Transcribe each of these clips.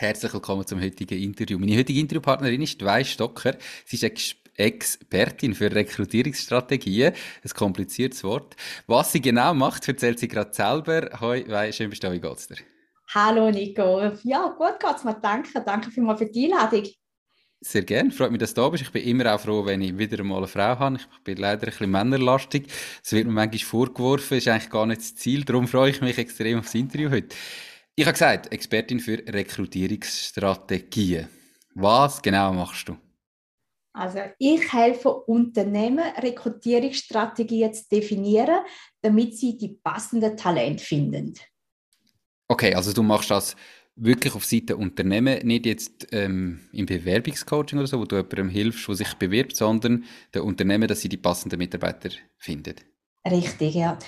Herzlich willkommen zum heutigen Interview. Meine heutige Interviewpartnerin ist Dwei Stocker. Sie ist Ex Expertin für Rekrutierungsstrategien. Ein kompliziertes Wort. Was sie genau macht, erzählt sie gerade selber. Hoi, Dwei, schön bist du da. Wie geht's dir? Hallo Nico. Ja, gut geht's mir. Danke. Danke vielmals für die Einladung. Sehr gerne. Freut mich, dass du da bist. Ich bin immer auch froh, wenn ich wieder einmal eine Frau habe. Ich bin leider ein bisschen männerlastig. Es wird mir manchmal vorgeworfen, ist eigentlich gar nicht das Ziel. Darum freue ich mich extrem auf das Interview heute. Ich habe gesagt, Expertin für Rekrutierungsstrategien. Was genau machst du? Also ich helfe Unternehmen, Rekrutierungsstrategien zu definieren, damit sie die passenden Talente finden. Okay, also du machst das wirklich auf Seite Unternehmen, nicht jetzt ähm, im Bewerbungscoaching oder so, wo du jemandem hilfst, der sich bewirbt, sondern der Unternehmen, dass sie die passenden Mitarbeiter finden. Richtig, ja.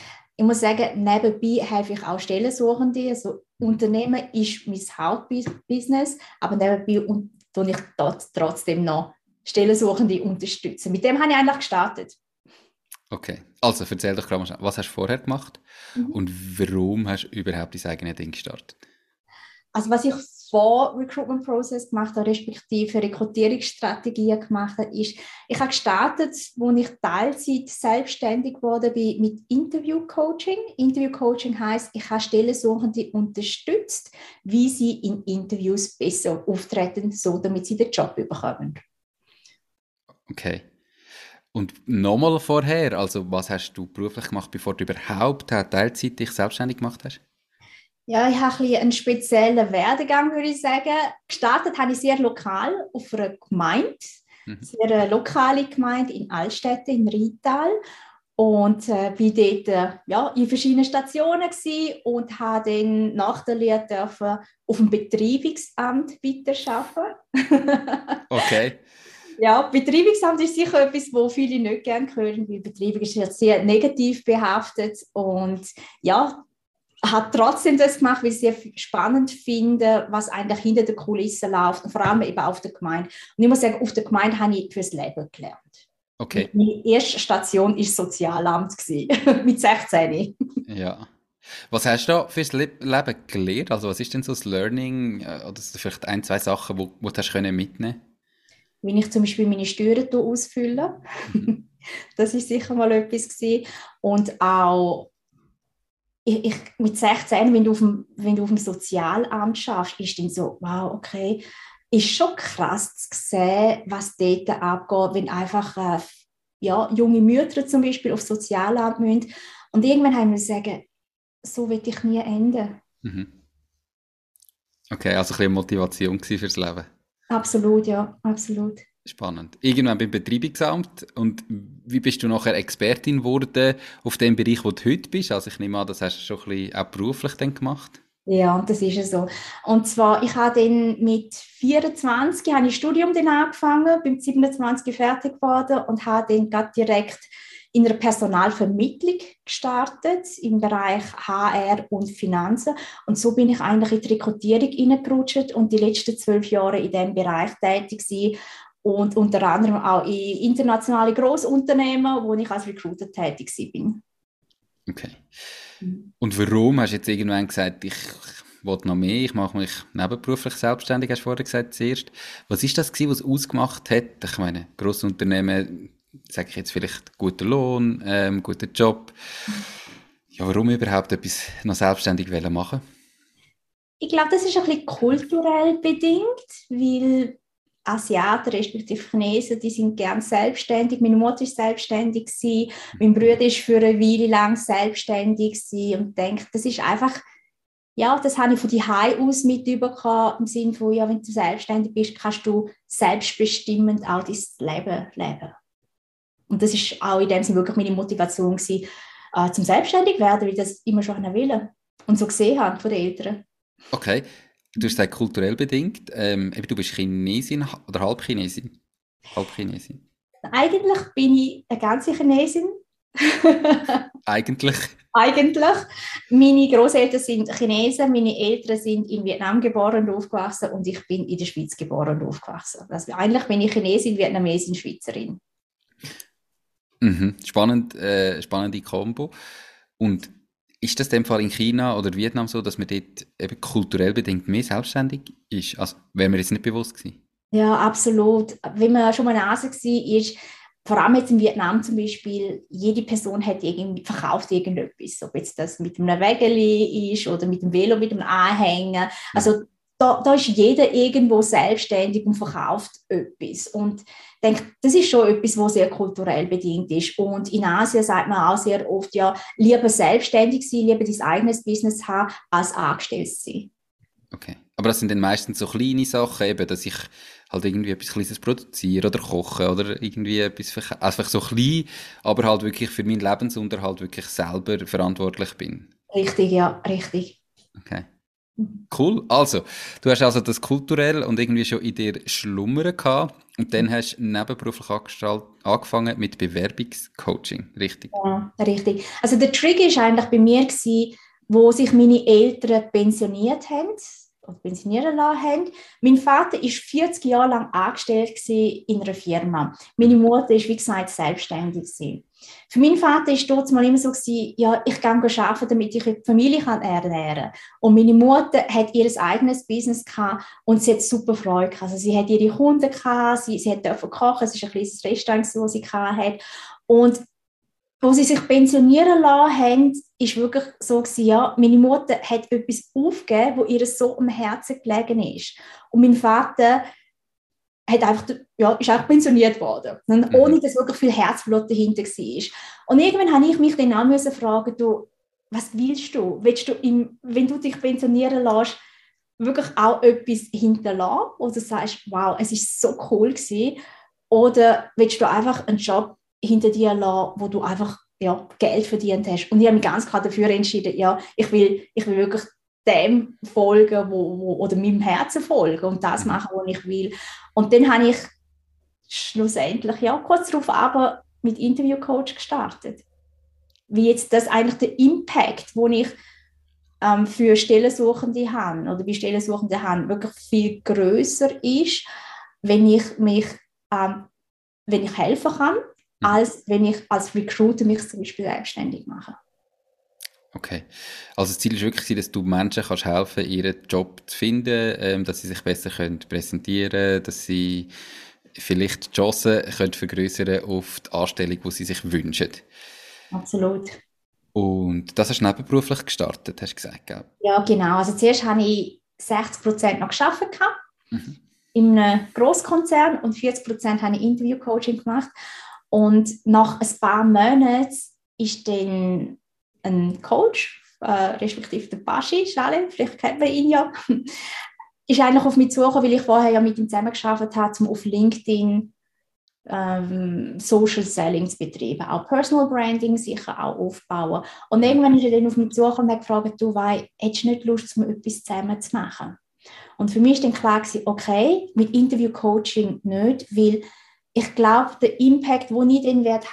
Ich muss sagen, nebenbei helfe ich auch Stellensuchende. Also Unternehmen ist mein Hauptbusiness, aber nebenbei tue ich dort trotzdem noch Stellensuchende unterstützen. Mit dem habe ich eigentlich gestartet. Okay, also erzähl doch gerade mal, was hast du vorher gemacht mhm. und warum hast du überhaupt dein eigenes Ding gestartet? Also was ich vor Recruitment Process gemacht habe, respektive Rekrutierungsstrategien gemacht habe, ist, ich habe gestartet, als ich Teilzeit selbstständig wurde bin mit Interview Coaching. Interview Coaching heißt, ich habe Stellensuchende unterstützt, wie sie in Interviews besser auftreten, so damit sie den Job bekommen. Okay. Und nochmal vorher, also was hast du beruflich gemacht, bevor du überhaupt Teilzeit dich selbstständig gemacht hast? Ja, ich habe ein einen speziellen Werdegang, würde ich sagen. Gestartet habe ich sehr lokal auf einer Gemeinde, mhm. sehr eine lokale Gemeinde in Altstädte in Rital und äh, bin dort äh, ja, in verschiedenen Stationen und habe dann nach der Lehre dürfen auf dem Betreibungsamt weiterarbeiten. okay. Ja, Betreibungsamt ist sicher etwas, wo viele nicht gerne hören, weil Betreibung ist ja sehr negativ behaftet und ja, hat trotzdem das gemacht, weil ich sehr spannend finde, was eigentlich hinter der Kulisse läuft und vor allem eben auf der Gemeinde. Und ich muss sagen, auf der Gemeinde habe ich fürs Leben gelernt. Okay. Meine erste Station war Sozialamt, mit 16. Ja. Was hast du da fürs Leben gelernt? Also was ist denn so das Learning äh, oder vielleicht ein, zwei Sachen, wo, wo du hast mitnehmen Wie ich zum Beispiel meine Steuern ausfülle. Mhm. das ist sicher mal etwas gewesen. Und auch ich, ich, mit 16, wenn du, auf dem, wenn du auf dem Sozialamt schaffst, ist dann so, wow, okay, ist schon krass zu sehen, was dort abgeht, wenn einfach äh, ja, junge Mütter zum Beispiel aufs Sozialamt müssen. Und irgendwann haben wir sagen, so will ich nie enden. Mhm. Okay, also ein bisschen Motivation fürs Leben. Absolut, ja, absolut. Spannend. Irgendwann beim Betreibungsamt. Und wie bist du nachher Expertin geworden auf dem Bereich, wo du heute bist? Also ich nehme an, das hast du schon ein bisschen auch beruflich dann gemacht. Ja, das ist so. Und zwar, ich habe dann mit 24 habe ich Studium dann angefangen, bin 27 fertig geworden und habe dann gerade direkt in einer Personalvermittlung gestartet im Bereich HR und Finanzen. Und so bin ich eigentlich in die Rekrutierung hineingerutscht und die letzten zwölf Jahre in diesem Bereich tätig gewesen und unter anderem auch in internationale Großunternehmen, wo ich als Recruiter tätig bin. Okay. Und warum hast du jetzt irgendwann gesagt, ich wollte noch mehr, ich mache mich nebenberuflich selbstständig, hast du vorher gesagt zuerst. Was ist das gewesen, was ausgemacht hat? Ich meine, Großunternehmen, sage ich jetzt vielleicht guter Lohn, ähm, guter Job. Ja, warum überhaupt etwas noch selbstständig machen? Ich glaube, das ist ein bisschen kulturell bedingt, weil Asiaten, respektive Chinesen, die sind gern selbstständig. Meine Mutter ist selbstständig gewesen. Mein Bruder ist für eine Weile lang selbstständig gewesen und denkt, das ist einfach, ja, das habe ich von die aus mitbekommen, im Sinne von, ja, wenn du selbstständig bist, kannst du selbstbestimmend auch dein Leben leben. Und das ist auch in dem Sinne wirklich meine Motivation gewesen, äh, zum selbstständig werden, weil ich das immer schon will. und so gesehen habe von den Eltern. Okay, du hast gesagt kulturell bedingt. Ähm, du bist Chinesin oder Halbchinesin? Halbchinesin. Eigentlich bin ich eine ganze Chinesin. Eigentlich? Eigentlich. Meine Großeltern sind Chinesen, meine Eltern sind in Vietnam geboren und aufgewachsen und ich bin in der Schweiz geboren und aufgewachsen. Also eigentlich bin ich Chinesin, Vietnamesin, Schweizerin. Mhm. Spannend, äh, spannende Kombo. Und ist das in dem Fall in China oder Vietnam so, dass man dort eben kulturell bedingt mehr selbstständig ist? Also wäre mir jetzt nicht bewusst gewesen. Ja, absolut. Wenn man schon mal in Asien war, ist, vor allem jetzt in Vietnam zum Beispiel, jede Person hat irgendwie, verkauft irgendetwas, ob jetzt das mit einem Wägeli ist oder mit dem Velo, mit dem Anhänger. Also da, da ist jeder irgendwo selbstständig und verkauft etwas. Und denke, das ist schon etwas, was sehr kulturell bedingt ist. Und in Asien sagt man auch sehr oft, ja, lieber selbstständig sein, lieber dein eigenes Business haben, als angestellt sein. Okay. Aber das sind dann meistens so kleine Sachen, eben, dass ich halt irgendwie etwas Kleines produziere oder koche oder irgendwie etwas, einfach so klein, aber halt wirklich für meinen Lebensunterhalt wirklich selber verantwortlich bin. Richtig, ja, richtig. Okay. Cool. Also, du hast also das kulturell und irgendwie schon in dir schlummern gehabt und dann hast du nebenberuflich angefangen mit Bewerbungscoaching, richtig? Ja, richtig. Also der Trick ist eigentlich bei mir gewesen, wo sich meine Eltern pensioniert haben oder pensionieren lassen haben. Mein Vater war 40 Jahre lang angestellt in einer Firma. Meine Mutter war, wie gesagt, selbstständig. Für meinen Vater war dort mal immer so, gewesen, ja, ich gehe arbeiten, damit ich die Familie ernähren kann. Und meine Mutter hat ihr eigenes Business gehabt und sie hat super Freude gehabt. Also sie hat ihre Kunden gehabt, sie, sie hat kochen, es ist ein kleines Restaurant, das sie hatte. Und wo sie sich pensionieren lassen haben, ist wirklich so gewesen, ja, meine Mutter hat etwas aufgegeben, wo ihr so am Herzen gelegen ist. Und mein Vater hat einfach, ja, ist auch pensioniert worden, mhm. ohne dass wirklich viel Herzblut dahinter war. Und irgendwann habe ich mich dann auch müssen fragen, du, was willst du? Willst du, im, wenn du dich pensionieren lässt, wirklich auch etwas hinterlassen, du sagst, wow, es ist so cool gewesen, oder willst du einfach einen Job hinter dir lassen, wo du einfach ja, Geld verdient hast. Und ich habe mich ganz klar dafür entschieden, ja, ich will, ich will wirklich dem folgen, wo, wo, oder meinem Herzen folgen und das machen, was ich will. Und dann habe ich schlussendlich, ja, kurz darauf aber mit Interviewcoach gestartet. Wie jetzt das eigentlich der Impact, wo ich ähm, für Stellensuchende habe oder wie Stellensuchende haben, wirklich viel größer ist, wenn ich mich, ähm, wenn ich helfen kann Mhm. als wenn ich als Recruiter mich zum Beispiel selbstständig mache. Okay. Also das Ziel ist wirklich, dass du Menschen kannst helfen, ihren Job zu finden, ähm, dass sie sich besser können präsentieren können, dass sie vielleicht die Chancen können vergrößern auf die Anstellung, die sie sich wünschen. Absolut. Und das hast du nebenberuflich gestartet, hast du gesagt, gell? Ja, genau. Also zuerst habe ich 60 Prozent noch gearbeitet mhm. in einem Großkonzern und 40 Prozent habe ich Interviewcoaching gemacht. Und nach ein paar Monaten ist dann ein Coach, äh, respektive der Baschi Schalem, vielleicht kennt man ihn ja, ist eigentlich auf mich zugekommen, weil ich vorher ja mit ihm zusammengearbeitet habe, um auf LinkedIn ähm, Social Selling zu betreiben, auch Personal Branding sicher auch aufbauen. Und irgendwann ist er dann auf mich zugekommen und hat gefragt, du, wei, hättest du nicht Lust, um etwas zusammen zu machen? Und für mich war dann klar, okay, mit Interview-Coaching nicht, weil ich glaube, der Impact, den ich dann werde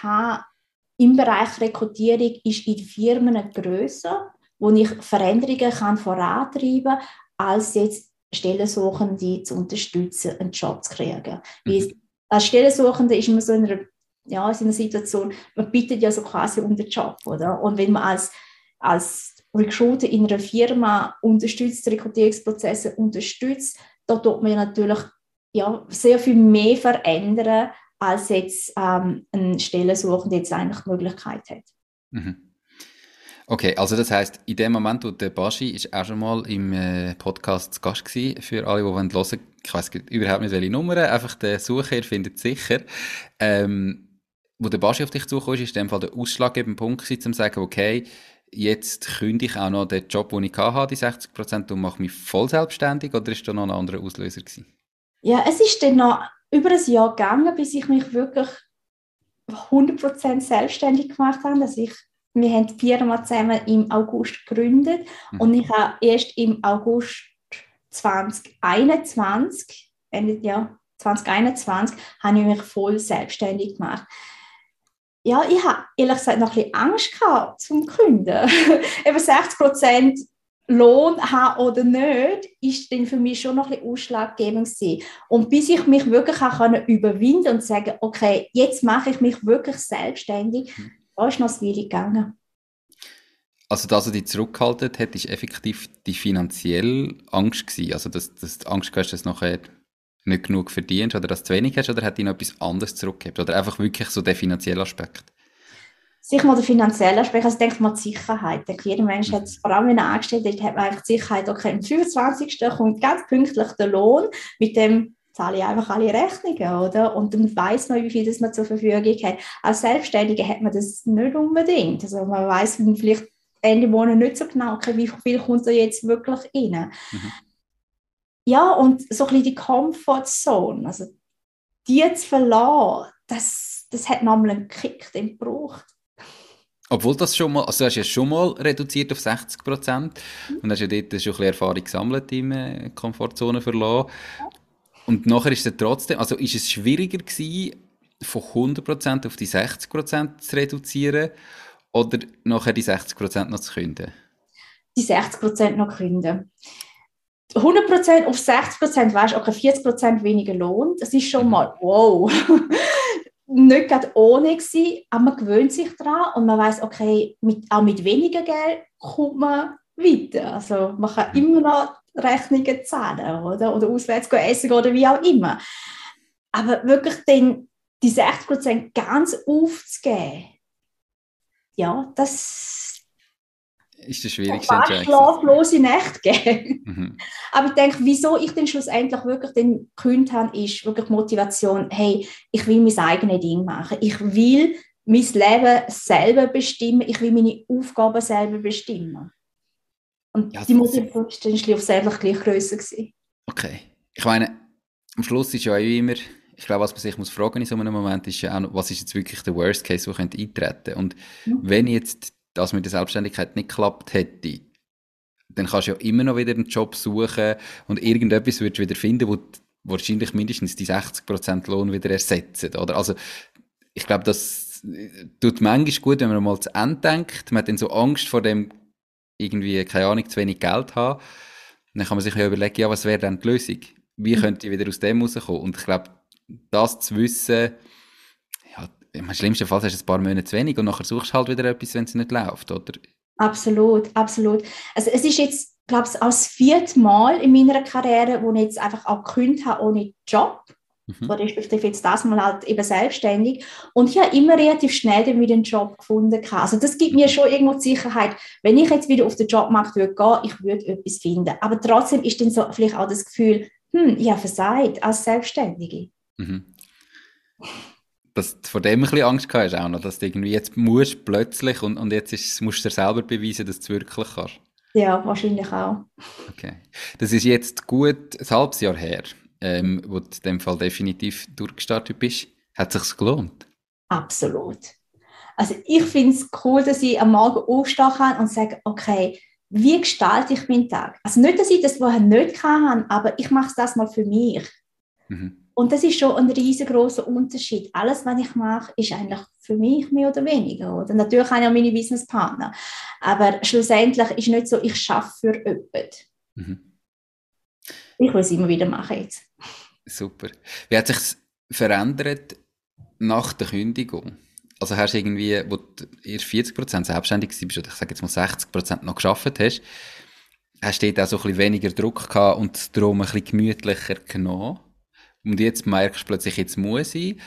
im Bereich Rekrutierung, ist in Firmen grösser, wo ich Veränderungen kann vorantreiben kann, als jetzt Stellensuchende zu unterstützen, einen Job zu kriegen. Mhm. als Stellensuchende ist man so in einer, ja, in einer Situation, man bittet ja so quasi um den Job, oder? Und wenn man als, als Recruiter in einer Firma unterstützt, Rekrutierungsprozesse unterstützt, da tut man natürlich ja, sehr viel mehr verändern, als jetzt ähm, ein Stellensuchender jetzt eigentlich die Möglichkeit hat. Mhm. Okay, also das heißt, in dem Moment, wo der Baschi ist auch schon mal im äh, Podcast zu Gast gewesen, für alle, die hören wollen, ich weiß überhaupt nicht, welche Nummer, einfach der Sucher ihr findet sicher. Ähm, wo der Baschi auf dich zukommt, ist in dem Fall der ausschlaggebende Punkt gewesen, um zu sagen, okay, jetzt kündige ich auch noch den Job, den ich hatte, die 60 Prozent, und mache mich voll selbstständig, oder ist da noch ein anderer Auslöser gewesen? Ja, es ist dann noch über ein Jahr gegangen, bis ich mich wirklich 100% selbstständig gemacht habe, dass ich Wir haben die Firma zusammen im August gegründet mhm. und ich habe erst im August 2021, Ende ja, 2021, habe ich mich voll selbstständig gemacht. Ja, ich habe ehrlich gesagt noch ein bisschen Angst gehabt zum Gründen. Eben 60 Prozent Lohn haben oder nicht, ist dann für mich schon noch ein bisschen ausschlaggebend gewesen. Und bis ich mich wirklich auch überwinden und sagen, okay, jetzt mache ich mich wirklich selbstständig, mhm. da ist noch Weile gegangen. Also, dass er dich zurückgehalten hat, ist effektiv die finanzielle Angst gewesen? Also, dass, dass du Angst hast, dass du nachher nicht genug verdienst oder dass du zu wenig hast, oder hat dich noch etwas anderes zurückgehabt? Oder einfach wirklich so der finanzielle Aspekt? Sicher mal der finanzielle Aspekt, also denke mal die Sicherheit. Denke, jeder Mensch hat, vor allem wenn er angestellt ist, hat man einfach die Sicherheit, okay, am 25. kommt ganz pünktlich der Lohn, mit dem zahle ich einfach alle Rechnungen, oder? Und dann weiß man, wie viel das man zur Verfügung hat. Als Selbstständige hat man das nicht unbedingt. Also man weiß vielleicht Ende Monat nicht so genau, okay, wie viel kommt da jetzt wirklich rein. Mhm. Ja, und so ein bisschen die Comfortzone, also die zu verlassen, das, das hat nochmal einen Kick, den gebraucht. Obwohl das schon mal, also du hast ja schon mal reduziert auf 60 Prozent mhm. und hast ja dort schon ein bisschen Erfahrung gesammelt im äh, Komfortzone verlassen. Und nachher ist es trotzdem, also ist es schwieriger gewesen, von 100 Prozent auf die 60 Prozent zu reduzieren oder nachher die 60 Prozent noch zu künden? Die 60 Prozent noch künden. 100 Prozent auf 60 Prozent, weißt du, okay, 40 Prozent weniger Lohn, das ist schon mhm. mal wow. Nicht gerade ohne gewesen, aber man gewöhnt sich daran und man weiß, okay, mit, auch mit weniger Geld kommt man weiter. Also man kann immer noch Rechnungen zahlen oder, oder auswärts gehen essen oder wie auch immer. Aber wirklich dann die 60% ganz aufzugeben, ja, das ist der schwierigste Entscheid. schlaflose Nächte geben. Mhm. Aber ich denke, wieso ich dann schlussendlich wirklich den gekündigt habe, ist wirklich Motivation, hey, ich will mein eigenes Ding machen. Ich will mein Leben selber bestimmen. Ich will meine Aufgaben selber bestimmen. Und ja, die Motivation war dann schlussendlich gleich grösser. Gewesen. Okay. Ich meine, am Schluss ist ja immer, ich glaube, was man sich muss fragen in so einem Moment ist ja auch, was ist jetzt wirklich der Worst Case, der könnte eintreten Und mhm. wenn jetzt das mit der Selbstständigkeit nicht geklappt hätte, dann kannst du ja immer noch wieder einen Job suchen und irgendetwas würdest du wieder finden, wo wahrscheinlich mindestens die 60% Lohn wieder ersetzt, oder? Also, ich glaube, das tut manchmal gut, wenn man mal zu Ende denkt. Man hat dann so Angst vor dem, irgendwie, keine Ahnung, zu wenig Geld haben. Dann kann man sich ja überlegen, ja, was wäre denn die Lösung? Wie mhm. könnte ich wieder aus dem rauskommen? Und ich glaube, das zu wissen, im schlimmsten Fall hast du ein paar Monate zu wenig und nachher suchst du halt wieder etwas, wenn es nicht läuft, oder? Absolut, absolut. Also es ist jetzt, glaube ich, das vierte Mal in meiner Karriere, wo ich jetzt einfach auch gekündigt habe ohne Job. Mhm. Respektive jetzt das mal halt eben selbstständig. Und ich habe immer relativ schnell dann wieder einen Job gefunden. Also das gibt mir schon irgendwo die Sicherheit, wenn ich jetzt wieder auf den Jobmarkt würde gehen, ich würde etwas finden. Aber trotzdem ist dann so vielleicht auch das Gefühl, hm, ich habe versagt als Selbstständige. Mhm. Dass du vor dem ein bisschen Angst hast auch noch, dass du irgendwie jetzt musst plötzlich und, und jetzt ist, musst du dir selber beweisen, dass du wirklich kannst. Ja, wahrscheinlich auch. Okay. Das ist jetzt gut ein halbes Jahr her, ähm, wo du in dem Fall definitiv durchgestartet bist. Hat es sich gelohnt? Absolut. Also ich finde es cool, dass ich am Morgen aufstehen kann und sage, okay, wie gestalte ich meinen Tag? Also nicht, dass ich das vorher nicht kann, aber ich mache das mal für mich. Mhm. Und das ist schon ein riesengroßer Unterschied. Alles, was ich mache, ist eigentlich für mich mehr oder weniger. Oder? Natürlich habe ich auch meine Businesspartner. Aber schlussendlich ist nicht so, ich schaffe für jemanden. Mhm. Ich will es immer wieder machen jetzt. Super. Wie hat sich verändert nach der Kündigung? Also hast du irgendwie, wo du erst 40% selbstständig warst, oder ich sage jetzt mal 60% noch geschafft hast, hast du dort auch so ein bisschen weniger Druck gehabt und darum ein bisschen gemütlicher genommen? Und jetzt merkst du plötzlich, jetzt muss ich.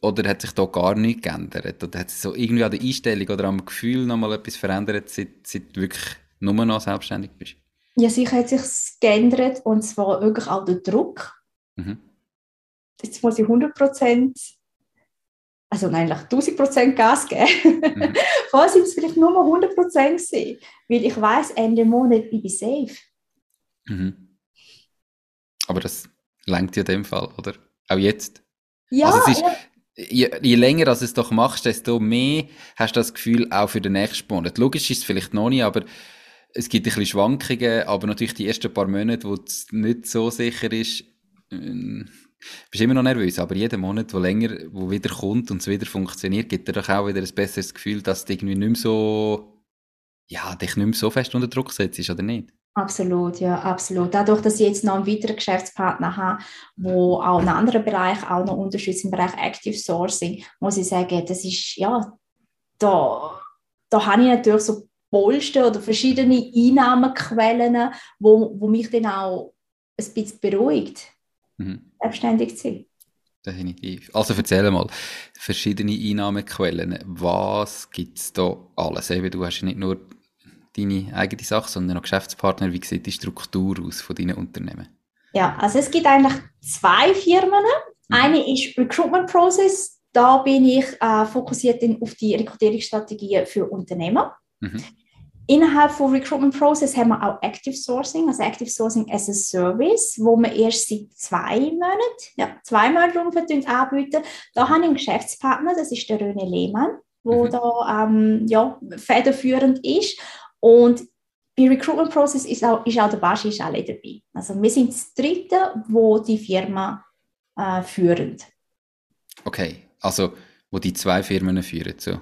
Oder hat sich da gar nichts geändert? Oder hat sich so irgendwie an der Einstellung oder am Gefühl nochmal etwas verändert, seit, seit du wirklich nur noch selbstständig bist? Ja, sicher hat sich geändert und zwar wirklich auch der Druck. Mhm. Jetzt muss ich 100 Prozent, also eigentlich 1000 Prozent Gas geben. Mhm. Vorher sind es vielleicht nur 100 Prozent gewesen, weil ich weiß Ende Monat, ich bin safe. Mhm. Aber das langt ja in dem Fall, oder? Auch jetzt. Ja, also es ist, ja. je, je länger als es doch machst, desto mehr hast du das Gefühl auch für den nächsten Monat. Logisch ist es vielleicht noch nicht, aber es gibt ein bisschen Schwankungen, aber natürlich die ersten paar Monate, wo es nicht so sicher ist, äh, bist immer noch nervös, aber jeden Monat, wo länger, wo wieder kommt und es wieder funktioniert, gibt dir doch auch wieder ein besseres Gefühl, dass du irgendwie nicht mehr so, ja, dich nicht mehr so fest unter Druck setzt, oder nicht? Absolut, ja, absolut. Dadurch, dass ich jetzt noch einen weiteren Geschäftspartner habe, wo auch einen anderen Bereich auch noch unterstützt, im Bereich Active Sourcing, muss ich sagen, das ist, ja, da, da habe ich natürlich so Polster oder verschiedene Einnahmequellen, wo, wo mich dann auch ein bisschen beruhigt, mhm. selbstständig zu sein. Definitiv. Also erzähl mal, verschiedene Einnahmequellen, was gibt es da alles? Eben, du hast ja nicht nur deine eigene Sache, sondern auch Geschäftspartner. Wie sieht die Struktur aus von deinen Unternehmen? Ja, also es gibt eigentlich zwei Firmen. Mhm. Eine ist Recruitment Process. Da bin ich äh, fokussiert auf die Rekrutierungsstrategie für Unternehmer. Mhm. Innerhalb von Recruitment Process haben wir auch Active Sourcing, also Active Sourcing as a Service, wo wir erst seit zwei Monaten, ja, zwei Monate ungefähr anbieten. Da habe ich einen Geschäftspartner, das ist der René Lehmann, der mhm. da ähm, ja, federführend ist. Und bei Recruitment Process ist auch, ist auch der Baschi ist alle dabei. Also wir sind das Dritte, wo die Firma äh, führen. Okay, also wo die zwei Firmen führen, so.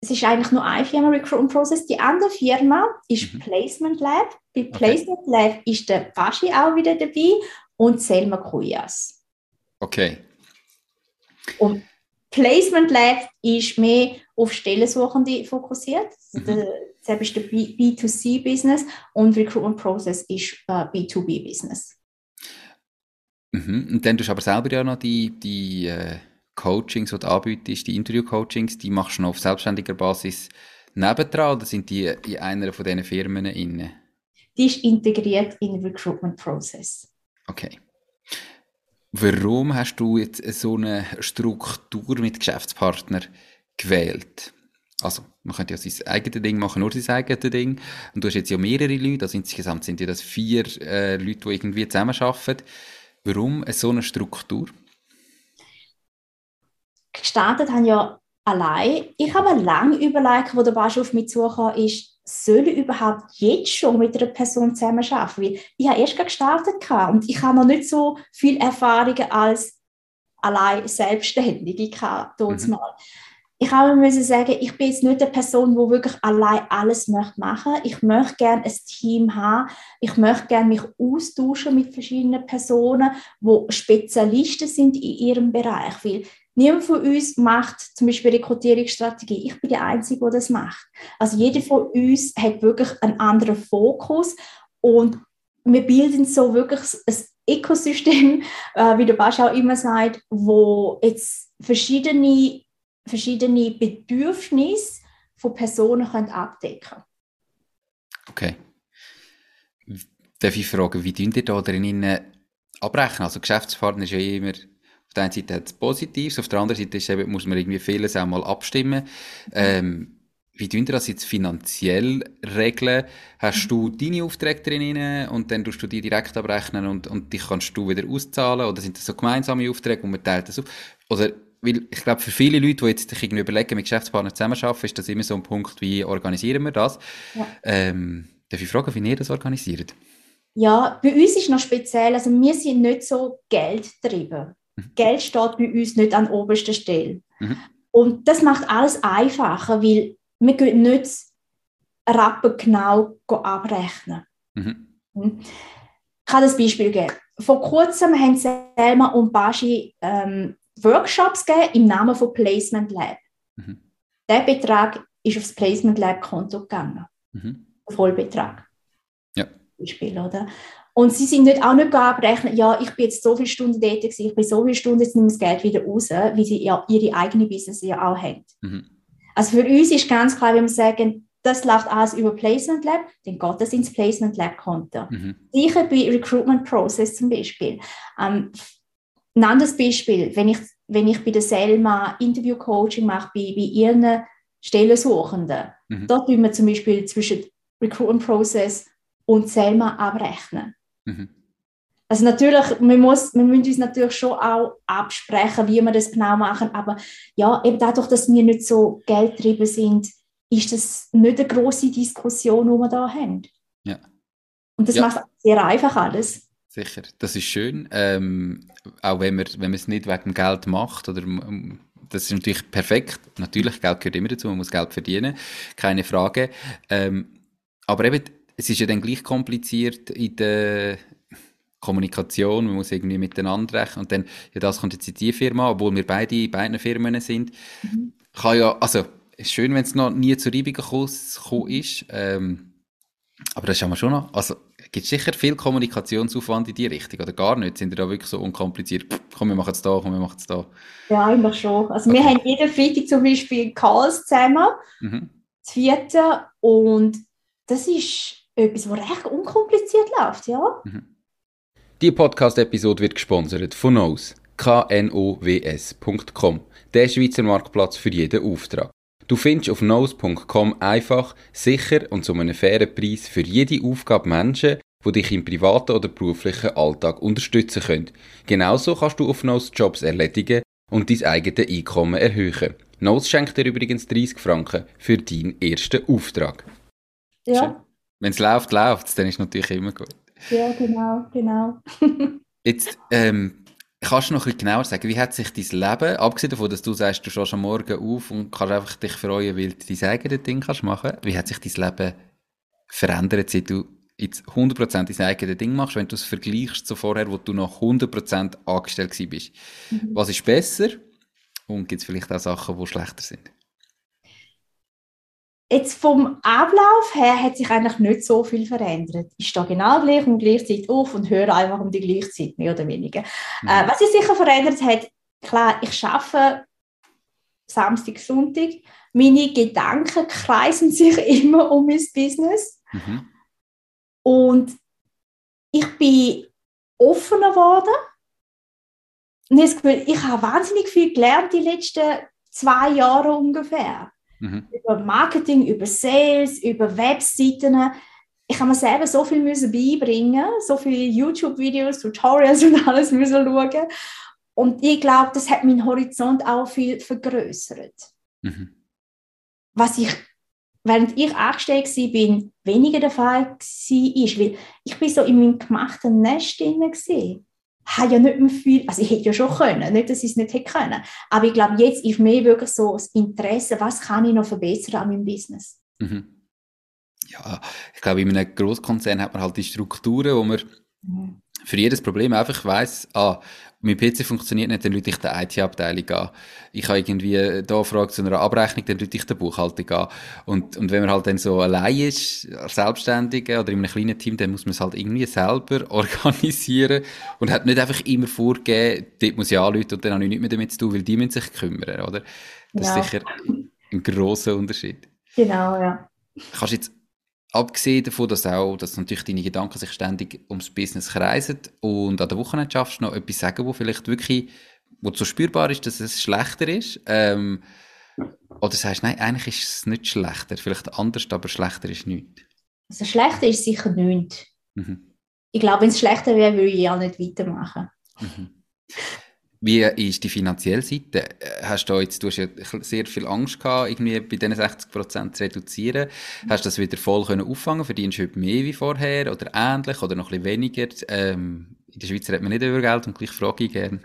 Es ist eigentlich nur eine Firma Recruitment Process. Die andere Firma ist mhm. Placement Lab. Bei Placement okay. Lab ist der Baschi auch wieder dabei und Selma Kuyas. Okay. Und Placement Lab ist mehr auf Stellensuchende fokussiert. Mhm. Das ist der B2C-Business und Recruitment Process ist äh, B2B-Business. Mhm. Und dann tust du aber selber ja noch die, die äh, Coachings, die du anbietest, die Interview-Coachings, die machst du noch auf selbstständiger Basis nebendran oder sind die in einer von diesen Firmen inne? Die ist integriert in den Recruitment Process. Okay. Warum hast du jetzt so eine Struktur mit Geschäftspartnern gewählt? Also, man könnte ja sein eigenes Ding machen, nur sein eigenes Ding. Und du hast jetzt ja mehrere Leute, also insgesamt sind ja das vier äh, Leute, die irgendwie zusammenarbeiten. Warum so eine Struktur? Gestartet haben ja allein. Ich habe lange überlegt, wo der auf mich zukam, ist, soll ich überhaupt jetzt schon mit einer Person zusammenarbeiten? Weil ich habe erst gestartet und ich habe noch nicht so viel Erfahrungen als allein Selbstständige gehabt, mhm. mal ich habe müssen sagen, ich bin jetzt nicht eine Person, die wirklich allein alles möchte machen. Ich möchte gerne ein Team haben. Ich möchte gerne mich austauschen mit verschiedenen Personen, die Spezialisten sind in ihrem Bereich. Weil niemand von uns macht zum Beispiel Rekrutierungsstrategie. Ich bin die Einzige, die das macht. Also jeder von uns hat wirklich einen anderen Fokus und wir bilden so wirklich ein Ökosystem, äh, wie der Basch auch immer sagt, wo jetzt verschiedene verschiedene Bedürfnisse von Personen können abdecken Okay. Darf ich fragen, wie tun ihr da drinnen abrechnen? Also Geschäftspartner ist ja immer, auf der einen Seite hat es Positives, auf der anderen Seite ist eben, muss man irgendwie vieles auch mal abstimmen. Ähm, wie tun ihr das jetzt finanziell regeln? Hast du deine Aufträge drinnen und dann tust du die direkt abrechnen und, und die kannst du wieder auszahlen? Oder sind das so gemeinsame Aufträge und man teilt das auf? Oder weil ich glaube, für viele Leute, die jetzt sich irgendwie überlegen, mit Geschäftspartnern zusammenarbeiten, ist das immer so ein Punkt, wie organisieren wir das? Ja. Ähm, darf ich fragen, wie ihr das organisiert? Ja, bei uns ist noch speziell, also wir sind nicht so geldtrieben. Mhm. Geld steht bei uns nicht an oberster Stelle. Mhm. Und das macht alles einfacher, weil wir können nicht Rappen genau abrechnen. Mhm. mhm. Ich kann das Beispiel geben. Vor kurzem haben Selma und Baschi ähm, Workshops gegeben im Namen von Placement Lab. Mhm. Der Betrag ist aufs Placement Lab Konto gegangen. Mhm. Vollbetrag. Ja. Beispiel, oder? Und sie sind nicht, auch nicht abrechnen, ja, ich bin jetzt so viele Stunden dort gewesen, ich bin so viele Stunden, jetzt nehme ich das Geld wieder raus, wie sie ja ihre eigene Business ja auch haben. Mhm. Also für uns ist ganz klar, wenn wir sagen, das läuft alles über Placement Lab, dann geht das ins Placement Lab Konto. Mhm. Sicher bei Recruitment Process zum Beispiel. Ähm, ein anderes Beispiel, wenn ich, wenn ich bei der Selma Interview-Coaching mache, bei, bei ihren Stellensuchenden, mhm. dort tun wir zum Beispiel zwischen Recruitment Process und Selma abrechnen. Mhm. Also natürlich, wir, muss, wir müssen uns natürlich schon auch absprechen, wie wir das genau machen, aber ja, eben dadurch, dass wir nicht so geldtrieben sind, ist das nicht eine große Diskussion, die wir da haben. Ja. Und das Ja. macht sehr einfach alles. Sicher, das ist schön. Ähm, auch wenn man, wenn man es nicht wegen Geld macht, oder, ähm, das ist natürlich perfekt. Natürlich, Geld gehört immer dazu, man muss Geld verdienen, keine Frage. Ähm, aber eben, es ist ja dann gleich kompliziert in der Kommunikation, man muss irgendwie miteinander rechnen und dann, ja, das kommt jetzt in die Firma, obwohl wir beide in beiden Firmen sind. Kann ja, also, es ist schön, wenn es noch nie zur Reibung gekommen gekommen ist, ähm, aber das haben wir schon noch, also, gibt sicher viel Kommunikationsaufwand in die Richtung, oder gar nicht? Sind ihr da wirklich so unkompliziert? Komm, wir machen es da, komm, wir machen es da. Ja, eigentlich schon. Also wir haben jeden Freitag zum Beispiel Calls zusammen, Mhm. das vierte, und das ist etwas, was recht unkompliziert läuft, ja. Die Podcast-Episode wird gesponsert von Knows, knows.com, der Schweizer Marktplatz für jeden Auftrag. Du findest auf knows.com einfach, sicher und zu einem fairen Preis für jede Aufgabe Menschen, die dich im privaten oder beruflichen Alltag unterstützen können. Genauso kannst du auf Knows Jobs erledigen und dein eigenes Einkommen erhöhen. Knows schenkt dir übrigens 30 Franken für deinen ersten Auftrag. Ja, Wenn es läuft, läuft es, dann ist es natürlich immer gut. ja genau, genau. Jetzt, ähm, kannst du noch ein bisschen genauer sagen, wie hat sich dein Leben, abgesehen davon, dass du sagst, du stehst am Morgen auf und kannst einfach dich freuen, weil du dein eigenes Ding kannst machen, wie hat sich dein Leben verändert, seit du jetzt 100% dein eigenes Ding machst, wenn du es vergleichst zu vorher, wo du noch 100% angestellt gewesen bist. Was ist besser? Und gibt es vielleicht auch Sachen, die schlechter sind? Jetzt vom Ablauf her hat sich eigentlich nicht so viel verändert. Ich stehe genau gleich um gleichzeitig auf und höre einfach um die gleiche Zeit, mehr oder weniger. Mhm. Äh, was sich sicher verändert hat, klar, ich arbeite Samstag, Sonntag. Meine Gedanken kreisen sich immer um mein Business. Mhm. Und ich bin offener geworden. Und ich habe Gefühl, ich habe wahnsinnig viel gelernt die letzten zwei Jahre ungefähr. Mhm. Über Marketing, über Sales, über Webseiten. Ich habe mir selber so viel müssen beibringen, so viele YouTube-Videos, Tutorials und alles müssen schauen. Und ich glaube, das hat meinen Horizont auch viel vergrößert. Mhm. Was ich, während ich angestellt war, bin, weniger der Fall war, weil ich bin so in meinem gemachten Nest drin war. Habe ja nicht mehr viel, also ich hätte ja schon können, nicht, dass ich es nicht hätte können. Aber ich glaube, jetzt ist mehr wirklich so das Interesse, was kann ich noch verbessern an meinem Business. Mhm. Ja, ich glaube, in einem Großkonzern hat man halt die Strukturen, wo man Mhm. für jedes Problem einfach weiss, ah, mein PC funktioniert nicht, dann rufe ich der IT-Abteilung an. Ich habe irgendwie da eine Frage zu einer Abrechnung, dann rufe ich der Buchhaltung an. Und, und wenn man halt dann so allein ist, als Selbstständige oder in einem kleinen Team, dann muss man es halt irgendwie selber organisieren und hat nicht einfach immer vorgegeben, dort muss ich anrufen und dann habe ich nichts mehr damit zu tun, weil die müssen sich kümmern, oder? Das Ja. ist sicher ein grosser Unterschied. Genau, ja. Kannst du jetzt, abgesehen davon, dass auch, dass natürlich deine Gedanken sich ständig ums Business kreisen und an der Wochenende schaffst, noch etwas sagen, wo vielleicht wirklich, wo so spürbar ist, dass es schlechter ist, ähm, oder sagst, nein, eigentlich ist es nicht schlechter, vielleicht anders, aber schlechter ist nicht. Also schlechter ist sicher nichts. Mhm. Ich glaube, wenn es schlechter wäre, würde ich ja nicht weitermachen. Mhm. Wie ist die finanzielle Seite? Äh, Hast du jetzt, du hast ja sehr viel Angst gehabt, irgendwie bei diesen 60% zu reduzieren. Hast du das wieder voll können auffangen? Verdienst du heute mehr wie vorher oder ähnlich oder noch ein bisschen weniger? Ähm, in der Schweiz redet man nicht über Geld und gleich frage ich gerne.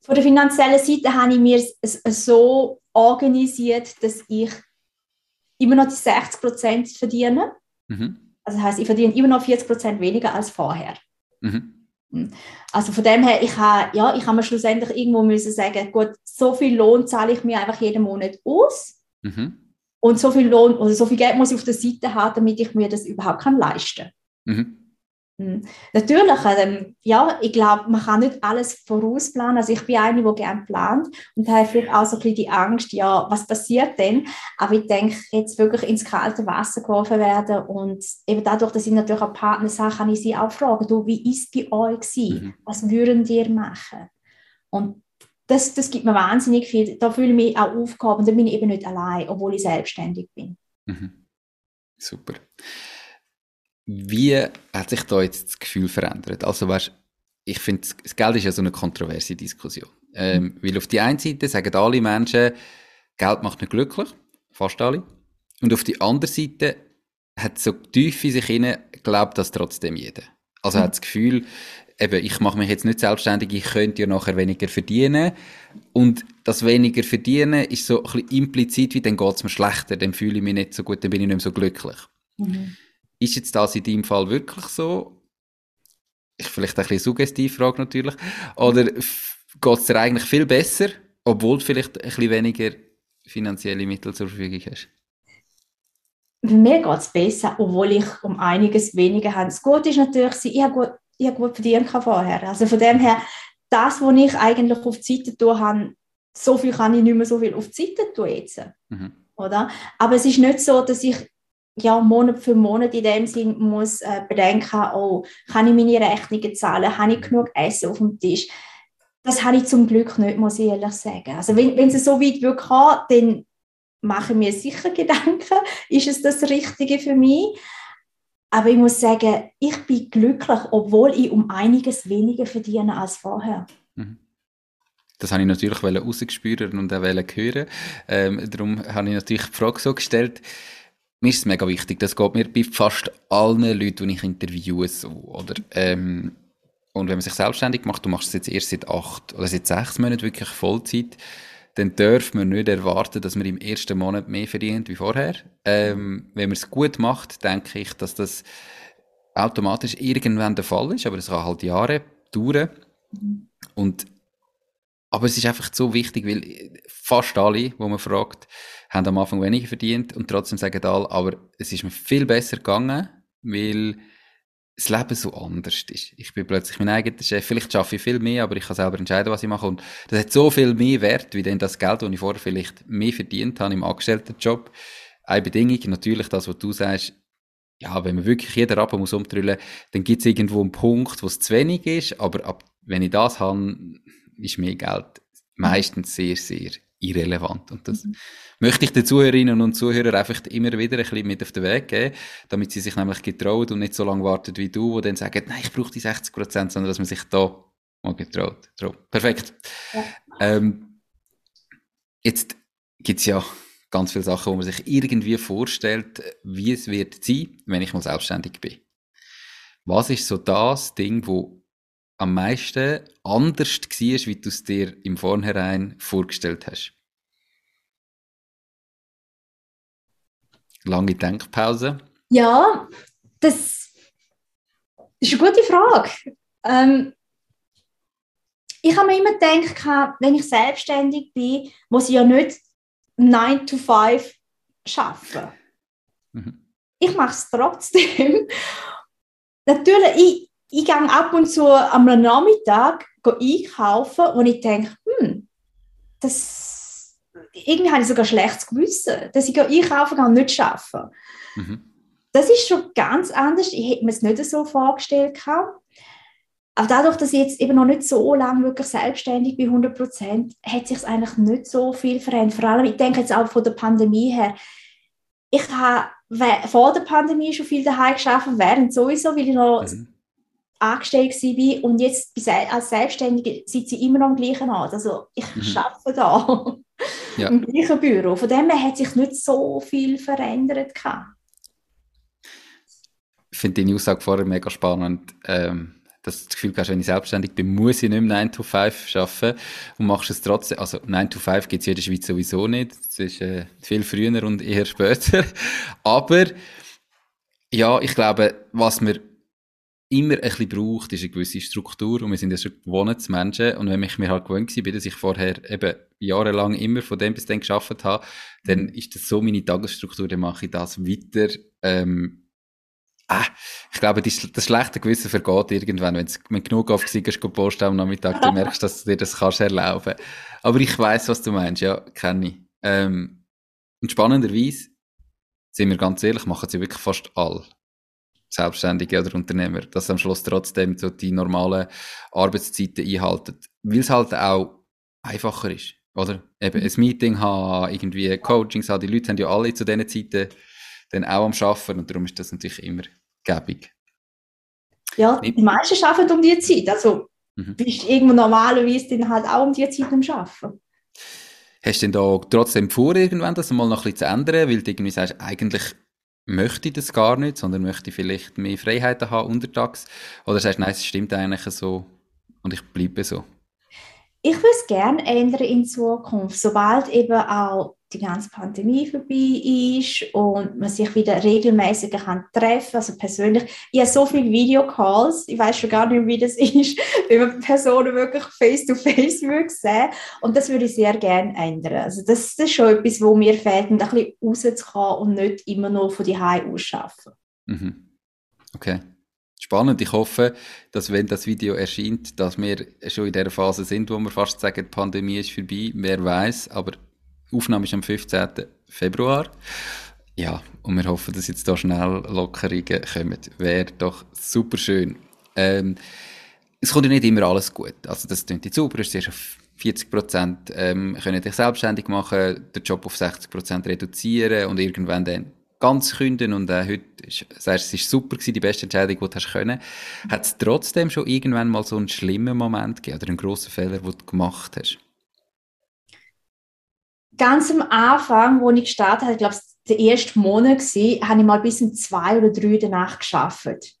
Von der finanziellen Seite habe ich mir es es so organisiert, dass ich immer noch die 60 Prozent verdiene. Mhm. Also das heißt, ich verdiene immer noch 40 Prozent weniger als vorher. Mhm. Also von dem her, ich habe, ja, ich habe mir schlussendlich irgendwo müssen sagen, gut, so viel Lohn zahle ich mir einfach jeden Monat aus Mhm. und so viel Lohn oder so viel Geld muss ich auf der Seite haben, damit ich mir das überhaupt kann leisten. Mhm. Mhm. Natürlich, ähm, ja, ich glaube, man kann nicht alles vorausplanen. Also ich bin eine, die gerne plant und habe ich vielleicht auch so ein bisschen die Angst, ja, was passiert denn? Aber ich denke, jetzt wirklich ins kalte Wasser geworfen werden und eben dadurch, dass ich natürlich auch Partner sage, kann ich sie auch fragen, du, wie ist es bei euch gewesen? Mhm. Was würden ihr machen? Und das, das gibt mir wahnsinnig viel. Da fühle ich mich auch aufgehoben. Da bin ich eben nicht allein, obwohl ich selbstständig bin. Mhm. Super. Wie hat sich da jetzt das Gefühl verändert? Also weißt, ich finde, das Geld ist ja so eine kontroverse Diskussion. Ähm, mhm. Weil auf die einen Seite sagen alle Menschen, Geld macht nicht glücklich, fast alle. Und auf die andere Seite hat so tief in sich hinein glaubt das trotzdem jeder. Also mhm. hat das Gefühl, eben, ich mache mich jetzt nicht selbstständig, ich könnte ja nachher weniger verdienen. Und das weniger verdienen ist so ein bisschen implizit, wie dann geht es mir schlechter, dann fühle ich mich nicht so gut, dann bin ich nicht mehr so glücklich. Mhm. Ist jetzt das in deinem Fall wirklich so? Ich vielleicht ein bisschen suggestiv frage natürlich. Oder geht es dir eigentlich viel besser, obwohl du vielleicht ein bisschen weniger finanzielle Mittel zur Verfügung hast? Mir geht es besser, obwohl ich um einiges weniger habe. Das Gute ist natürlich, ich habe gut, ich habe gut verdient vorher. Also von dem her, das, was ich eigentlich auf die Seite tue, habe, so viel kann ich nicht mehr so viel auf die Seite tun jetzt. Mhm. Oder? Aber es ist nicht so, dass ich ja, Monat für Monat in dem Sinn muss äh, bedenken, oh, kann ich meine Rechnungen zahlen, habe ich genug Essen auf dem Tisch. Das habe ich zum Glück nicht, muss ich ehrlich sagen. Also wenn, es so weit wirklich dann mache ich mir sicher Gedanken, ist es das Richtige für mich? Aber ich muss sagen, ich bin glücklich, obwohl ich um einiges weniger verdiene als vorher. Mhm. Das habe ich natürlich rausgespürt und auch hören. Ähm, darum habe ich natürlich die Frage so gestellt, mir ist es mega wichtig, das geht mir bei fast allen Leuten, die ich interviewe, so, oder? Ähm, und wenn man sich selbstständig macht, du machst es jetzt erst seit acht oder seit sechs Monaten wirklich Vollzeit, dann dürfen wir nicht erwarten, dass man im ersten Monat mehr verdient wie vorher. Ähm, wenn man es gut macht, denke ich, dass das automatisch irgendwann der Fall ist, aber es kann halt Jahre dauern. Und aber es ist einfach so wichtig, weil fast alle, wo man fragt, haben am Anfang weniger verdient und trotzdem sagen alle, aber es ist mir viel besser gegangen, weil das Leben so anders ist. Ich bin plötzlich mein eigener Chef. Vielleicht schaffe ich viel mehr, aber ich kann selber entscheiden, was ich mache. Und das hat so viel mehr Wert, wie denn das Geld, das ich vorher vielleicht mehr verdient habe im Angestelltenjob. Eine Bedingung, natürlich das, was du sagst, ja, wenn man wirklich jeden Rappen muss umdrüllen, dann gibt es irgendwo einen Punkt, wo es zu wenig ist, aber ab, wenn ich das habe, ist mehr Geld meistens sehr, sehr irrelevant. Und das mhm. möchte ich den Zuhörerinnen und Zuhörern einfach immer wieder ein bisschen mit auf den Weg geben, damit sie sich nämlich getrauen und nicht so lange warten wie du, wo dann sagen, nein, ich brauche die 60 Prozent, sondern dass man sich da mal getraut. Perfekt. Ja. Ähm, jetzt gibt's ja ganz viele Sachen, wo man sich irgendwie vorstellt, wie es wird sein, wenn ich mal selbstständig bin. Was ist so das Ding, wo am meisten anders war, wie du es dir im Vornherein vorgestellt hast? Lange Denkpause? Ja, das ist eine gute Frage. Ähm, ich habe mir immer gedacht, wenn ich selbstständig bin, muss ich ja nicht 9 to 5 arbeiten. Mhm. Ich mache es trotzdem. Natürlich, ich, ich gehe ab und zu am Nachmittag einkaufen, wo ich denke, hm, das, irgendwie habe ich sogar schlechtes Gewissen, dass ich einkaufen kann und nicht arbeiten. Mhm. Das ist schon ganz anders. Ich hätte mir es nicht so vorgestellt. Aber dadurch, dass ich jetzt eben noch nicht so lange wirklich selbstständig bin, 100 Prozent, hat sich eigentlich nicht so viel verändert. Vor allem, ich denke jetzt auch von der Pandemie her. Ich habe vor der Pandemie schon viel daheim geschafft, während sowieso, weil ich noch mhm angestellt war und jetzt als Selbstständige sitze ich immer noch am gleichen Ort. Also ich mhm. arbeite da ja. im gleichen Büro. Von dem her hat sich nicht so viel verändert. Ich finde deine Aussage vorher mega spannend. Ähm, dass du das Gefühl hast, wenn ich selbstständig bin, muss ich nicht mehr 9 to 5 arbeiten und machst es trotzdem. Also 9 to 5 gibt es in der Schweiz sowieso nicht. Das ist äh, viel früher und eher später. Aber ja, ich glaube, was wir immer ein bisschen braucht, ist eine gewisse Struktur und wir sind ja schon gewohnt Menschen und wenn ich mir halt gewöhnt war, dass ich vorher eben jahrelang immer von dem bis dann geschafft habe, dann ist das so meine Tagesstruktur, dann mache ich das weiter. Ähm, ah, ich glaube, das, das schlechte Gewissen vergeht irgendwann, wenn du genug aufgestiegen bist, posten am Nachmittag, du merkst, dass du dir das kannst erlauben. Aber ich weiß, was du meinst, ja, kenne ich. Ähm, und spannenderweise, sind wir ganz ehrlich, machen sie wirklich fast alle. Selbstständige oder Unternehmer, dass am Schluss trotzdem so die normalen Arbeitszeiten einhalten. Weil es halt auch einfacher ist, oder? Eben ein Meeting haben, irgendwie Coachings haben, die Leute haben ja alle zu diesen Zeiten dann auch am Arbeiten und darum ist das natürlich immer gäbig. Ja, die meisten arbeiten um die Zeit. Also mhm. bist du irgendwo normalerweise dann halt auch um die Zeit am Arbeiten. Hast du denn da trotzdem vor, irgendwann das mal noch ein bisschen zu ändern, weil du irgendwie sagst, eigentlich möchte ich das gar nicht, sondern möchte vielleicht mehr Freiheiten haben untertags? Oder sagst du, nein, es stimmt eigentlich so und ich bleibe so? Ich würde es gerne ändern in Zukunft, sobald eben auch die ganze Pandemie vorbei ist und man sich wieder regelmäßig kann Also persönlich, ich habe so viele Videocalls, ich weiß schon gar nicht, wie das ist, wenn man Personen wirklich face-to-face -face sehen Und das würde ich sehr gerne ändern. Also das, ist schon etwas, wo mir fehlt, ein bisschen rauszukommen und nicht immer nur von die Hause ausschaffen. Mhm. Okay. Spannend. Ich hoffe, dass wenn das Video erscheint, dass wir schon in der Phase sind, wo wir fast sagen, die Pandemie ist vorbei. Wer weiß, aber Aufnahme ist am 15. Februar. Ja, und wir hoffen, dass jetzt da schnell Lockerungen kommen. Wäre doch super schön. Ähm, es kommt ja nicht immer alles gut. Also das klingt jetzt super, es ist auf 40 Prozent ähm, können dich selbstständig machen, den Job auf 60 Prozent reduzieren und irgendwann dann ganz künden und äh, heute sagst, es ist super gewesen, die beste Entscheidung, die du hast können. Hat es trotzdem schon irgendwann mal so einen schlimmen Moment gegeben oder einen grossen Fehler, den du gemacht hast? Ganz am Anfang, wo ich gestartet habe, ich glaube, der erste Monat war, habe ich mal bis um zwei oder drei Nacht gearbeitet.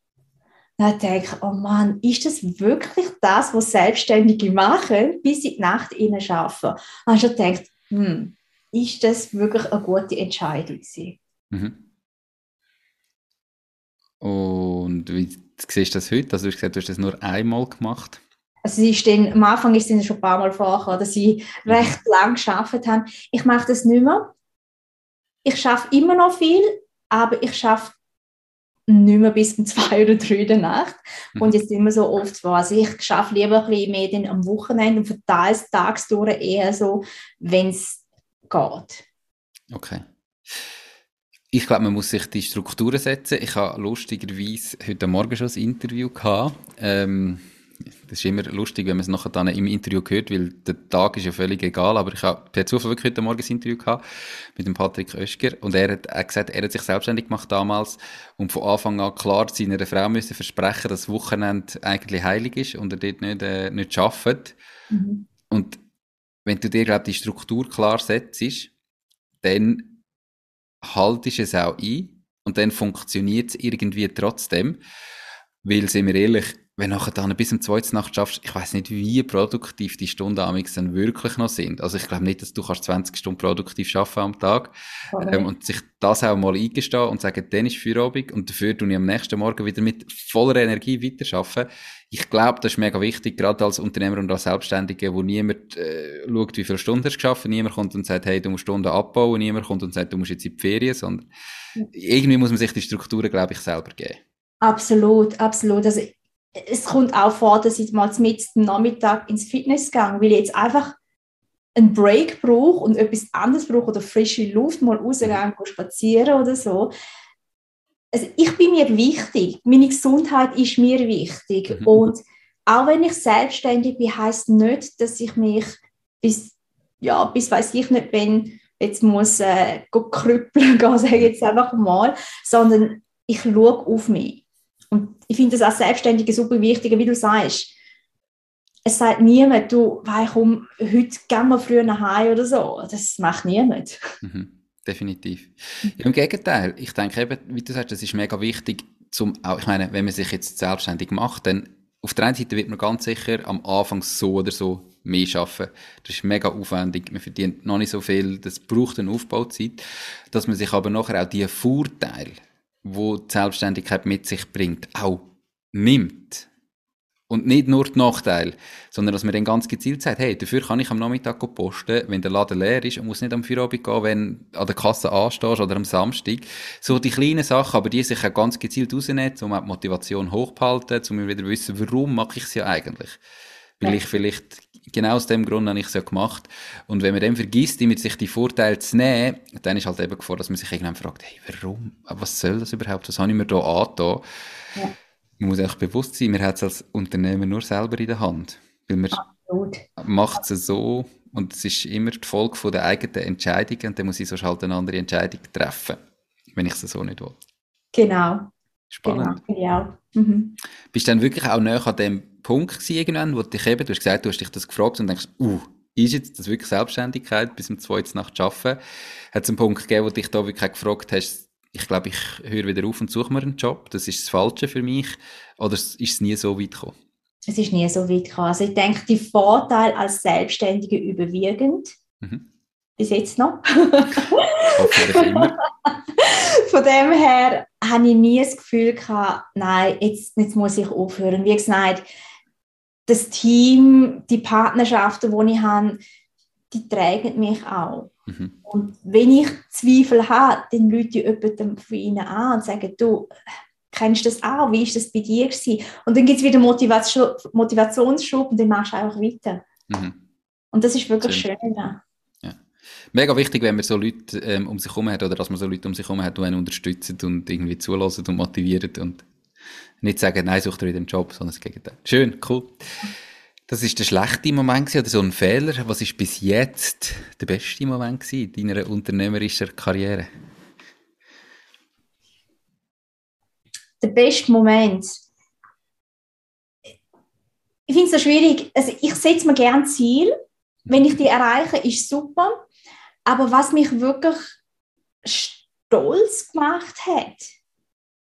Dann denke ich, oh Mann, ist das wirklich das, was Selbstständige machen, bis sie die Nacht innen arbeiten? Dann habe ich gedacht, hm, ist das wirklich eine gute Entscheidung? Mhm. Und wie siehst du das heute? Also du hast gesagt, du hast das nur einmal gemacht. Also ist dann, am Anfang ist es schon ein paar Mal vorgekommen, dass sie mhm. recht lang geschafft haben. Ich mache das nicht mehr. Ich schaffe immer noch viel, aber ich schaffe nicht mehr bis um zwei oder drei der Nacht. Mhm. Und jetzt immer so oft war. Also ich schaffe lieber ein bisschen mehr dann am Wochenende und verteile es tagsdurch eher so, wenn es geht. Okay. Ich glaube, man muss sich die Strukturen setzen. Ich habe lustigerweise heute Morgen schon ein Interview gehabt. Ähm, das ist immer lustig, wenn man es nachher dann im Interview hört, weil der Tag ist ja völlig egal, aber ich habe per Zufall wirklich heute Morgen ein Interview gehabt mit dem Patrick Oeschger und er hat, er gesagt, er hat sich selbstständig gemacht damals und von Anfang an klar seiner Frau müssen versprechen, dass das Wochenende eigentlich heilig ist und er dort nicht, äh, nicht arbeitet. Mhm. Und wenn du dir, glaube die Struktur klar setzt, dann haltest du es auch ein und dann funktioniert es irgendwie trotzdem, weil, sind wir ehrlich, wenn nachher dann bis um zweiten Nacht schaffst, ich weiß nicht, wie produktiv die Stunden am dann wirklich noch sind. Also ich glaube nicht, dass du kannst 20 Stunden produktiv schaffen am Tag okay. ähm, und sich das auch mal eingestehen und sagen, dann ist Feierabend und dafür tue ich am nächsten Morgen wieder mit voller Energie weiterarbeiten. Ich glaube, das ist mega wichtig, gerade als Unternehmer und als Selbstständige, wo niemand äh, schaut, wie viele Stunden hast du geschafft, niemand kommt und sagt, hey, du musst Stunden abbauen, niemand kommt und sagt, du musst jetzt in die Ferien, sondern irgendwie muss man sich die Strukturen, glaube ich, selber geben. Absolut, absolut. Also es kommt auch vor, dass ich mal mit am Nachmittag ins Fitness gehe, weil ich jetzt einfach einen Break brauche und etwas anderes brauche oder frische Luft, mal rausgehen, spazieren oder so. Also ich bin mir wichtig, meine Gesundheit ist mir wichtig mhm. und auch wenn ich selbstständig bin, heißt nicht, dass ich mich bis, ja, bis weiß ich nicht, wenn jetzt muss äh, krüppeln gehen, sage ich jetzt einfach mal, sondern ich schaue auf mich. Und ich finde das als Selbstständige super wichtig, wie du sagst. Es sagt niemand, du, weil komm, heute gehen wir früher nach Hause oder so. Das macht niemand. Mhm, definitiv. Ja, Im Gegenteil, ich denke eben, wie du sagst, das ist mega wichtig, zum, ich meine, wenn man sich jetzt selbstständig macht, dann auf der einen Seite wird man ganz sicher am Anfang so oder so mehr arbeiten. Das ist mega aufwendig. Man verdient noch nicht so viel. Das braucht eine Aufbauzeit. Dass man sich aber nachher auch die Vorteile wo die Selbstständigkeit mit sich bringt, auch nimmt. Und nicht nur die Nachteile, sondern dass man dann ganz gezielt sagt, hey, dafür kann ich am Nachmittag posten, wenn der Laden leer ist und muss nicht am Feierabend gehen, wenn an der Kasse anstehst oder am Samstag. So die kleinen Sachen, aber die sich auch ganz gezielt rausnehmen, um auch die Motivation hochzuhalten, um wieder wissen, warum mache ich es ja eigentlich. Weil ich vielleicht genau aus dem Grund habe ich es ja gemacht. Und wenn man dann vergisst, immer sich die Vorteile zu nehmen, dann ist halt eben Gefahr, dass man sich irgendwann fragt, hey, warum? Was soll das überhaupt? Was habe ich mir da angetan? Ja. Man muss echt bewusst sein, man hat es als Unternehmer nur selber in der Hand. Weil man macht es so und es ist immer die Folge von der eigenen Entscheidung und dann muss ich so halt eine andere Entscheidung treffen, wenn ich es so nicht will. Genau. Spannend. Genau, ja. Mhm. Bist du dann wirklich auch näher an dem Punkt gewesen, irgendwann, wo du dich eben, du hast gesagt, du hast dich das gefragt und denkst, uh, ist jetzt das wirklich Selbstständigkeit, bis um zwei Nacht arbeiten? Hat es einen Punkt gegeben, wo du dich da wirklich gefragt hast, ich glaube, ich höre wieder auf und suche mir einen Job, das ist das Falsche für mich, oder ist es nie so weit gekommen? Es ist nie so weit gekommen. Also ich denke, die Vorteile als Selbstständige überwiegend. Mhm. Bis jetzt noch. Von dem her habe ich nie das Gefühl gehabt, nein, jetzt, jetzt muss ich aufhören. Wie gesagt, das Team, die Partnerschaften, die ich habe, die tragen mich auch. Mhm. Und wenn ich Zweifel habe, dann rufe ich jemanden von ihnen an und sage, du, kennst du das auch? Wie ist das bei dir gewesen? Und dann gibt es wieder Motivation, Motivationsschub und dann machst du auch weiter. Mhm. Und das ist wirklich schön. schön. Mega wichtig, wenn man so Leute ähm, um sich herum hat oder dass man so Leute um sich herum hat, die einen unterstützen und irgendwie zulassen und motivieren und nicht sagen, nein, such dir wieder einen Job, sondern das Gegenteil. Schön, cool. Das ist der schlechte Moment oder so ein Fehler. Was ist bis jetzt der beste Moment in deiner unternehmerischen Karriere? Der beste Moment. Ich finde es so schwierig. Also ich setze mir gerne Ziel. Wenn ich die erreiche, ist super. Aber was mich wirklich stolz gemacht hat,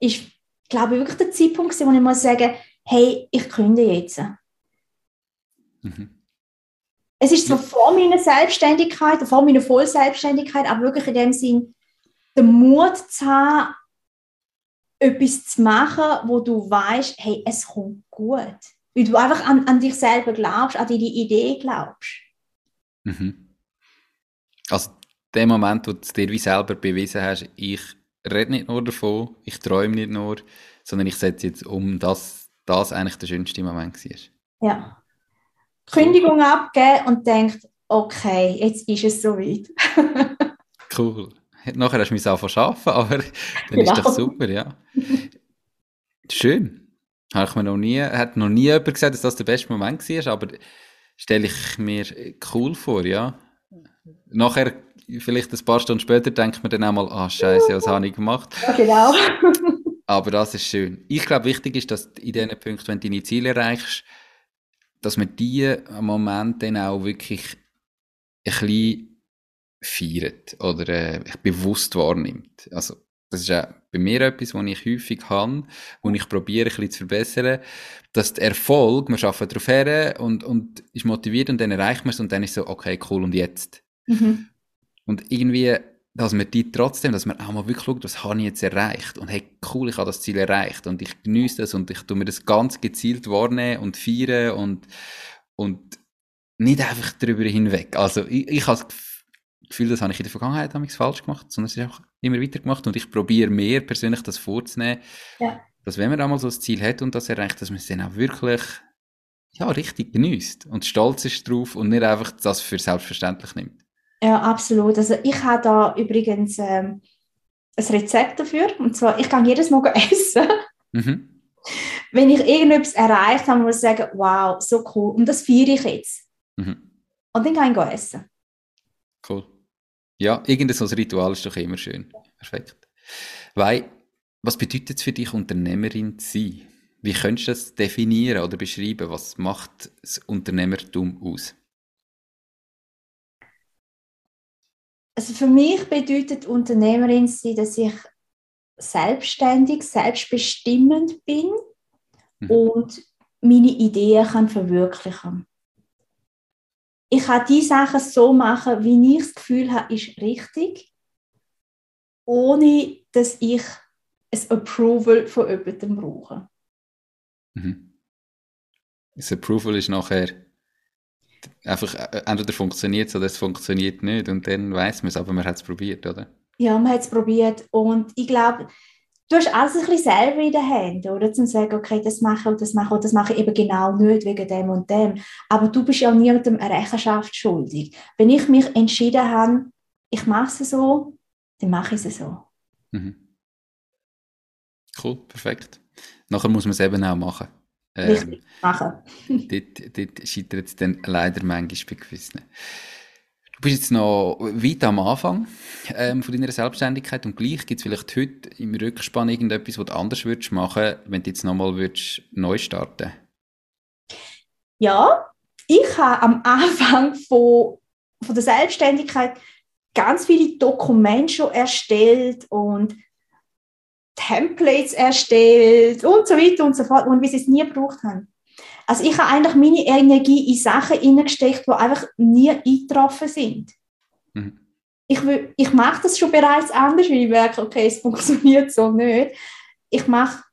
ist, glaube ich, wirklich der Zeitpunkt, wo ich muss sagen, hey, ich kündige jetzt. Mhm. Es ist zwar vor meiner Selbstständigkeit, vor meiner Vollselbstständigkeit, aber wirklich in dem Sinn, den Mut zu haben, etwas zu machen, wo du weißt, hey, es kommt gut. Weil du einfach an, an dich selber glaubst, an deine Idee glaubst. Mhm. Also der Moment, wo du dir wie selber bewiesen hast, ich rede nicht nur davon, ich träume nicht nur, sondern ich setze jetzt um, dass das eigentlich der schönste Moment war. Ja. Kündigung abgeben und denkt, okay, jetzt ist es soweit. cool. Nachher hast du mich auch arbeiten, aber dann genau. ist doch super, ja. Schön. Habe ich mir noch nie, hat noch nie jemand gesagt, dass das der beste Moment war, aber stelle ich mir cool vor, ja. Nachher, vielleicht ein paar Stunden später, denkt man dann auch mal, ah, Scheiße, was habe ich gemacht? Ja, genau. Aber das ist schön. Ich glaube, wichtig ist, dass in diesen Punkten, wenn du deine Ziele erreichst, dass man die am Moment dann auch wirklich ein bisschen feiert oder äh, bewusst wahrnimmt. Also, das ist ja bei mir etwas, was ich häufig habe, wo ich probiere, ein bisschen zu verbessern, dass der Erfolg, man arbeitet darauf her und, und ist motiviert und dann erreicht man es und dann ist so, okay, cool, und jetzt? Mhm. Und irgendwie, dass man die trotzdem, dass man auch mal wirklich schaut, was habe ich jetzt erreicht und hey, cool, ich habe das Ziel erreicht und ich genieße das und ich tue mir das ganz gezielt wahrnehmen und feiern und, und nicht einfach darüber hinweg. Also ich, ich habe das Gefühl, das habe ich in der Vergangenheit falsch gemacht, sondern es ist auch immer weiter gemacht und ich probiere mehr persönlich das vorzunehmen, ja. dass wenn man einmal so ein Ziel hat und das erreicht, dass man es dann auch wirklich ja, richtig genießt und stolz ist drauf und nicht einfach das für selbstverständlich nimmt. Ja, absolut. Also ich habe da übrigens ähm, ein Rezept dafür. Und zwar, ich kann jedes Mal essen. Mhm. Wenn ich irgendetwas erreicht habe, muss ich sagen, wow, so cool. Und das feiere ich jetzt. Mhm. Und dann kann ich essen. Cool. Ja, irgendein so Ritual ist doch immer schön. Perfekt. Weil, was bedeutet es für dich, Unternehmerin zu sein? Wie könntest du das definieren oder beschreiben? Was macht das Unternehmertum aus? Also für mich bedeutet Unternehmerin sein, dass ich selbstständig, selbstbestimmend bin mhm. und meine Ideen kann verwirklichen. Ich kann die Sachen so machen, wie ich das Gefühl habe, ist richtig, ohne dass ich ein Approval von jemandem brauche. Mhm. Das Approval ist nachher einfach, äh, entweder funktioniert es oder es funktioniert nicht und dann weiß man es, aber man hat es probiert, oder? Ja, man hat es probiert und ich glaube, du hast alles ein bisschen selber in den Händen, oder? Zum sagen, okay, das mache und das mache und das mache ich eben genau nicht wegen dem und dem. Aber du bist ja niemandem eine Rechenschaft schuldig. Wenn ich mich entschieden habe, ich mache es so, dann mache ich es so. Mhm. Cool, perfekt. Nachher muss man es eben auch machen. Richtig ähm, machen. dort, dort scheitert es dann leider manchmal bei gewissen. Du bist jetzt noch weit am Anfang ähm, von deiner Selbstständigkeit und gleich gibt es vielleicht heute im Rückspann irgendetwas, was du anders würdest machen, wenn du jetzt nochmal würdest neu starten Ja, ich habe am Anfang von, von der Selbstständigkeit ganz viele Dokumente schon erstellt und Templates erstellt und so weiter und so fort, und wir es nie gebraucht haben. Also ich habe eigentlich meine Energie in Sachen hineingesteckt, die einfach nie eingetroffen sind. Mhm. Ich, will, ich mache das schon bereits anders, weil ich merke, okay, es funktioniert so nicht. Ich mache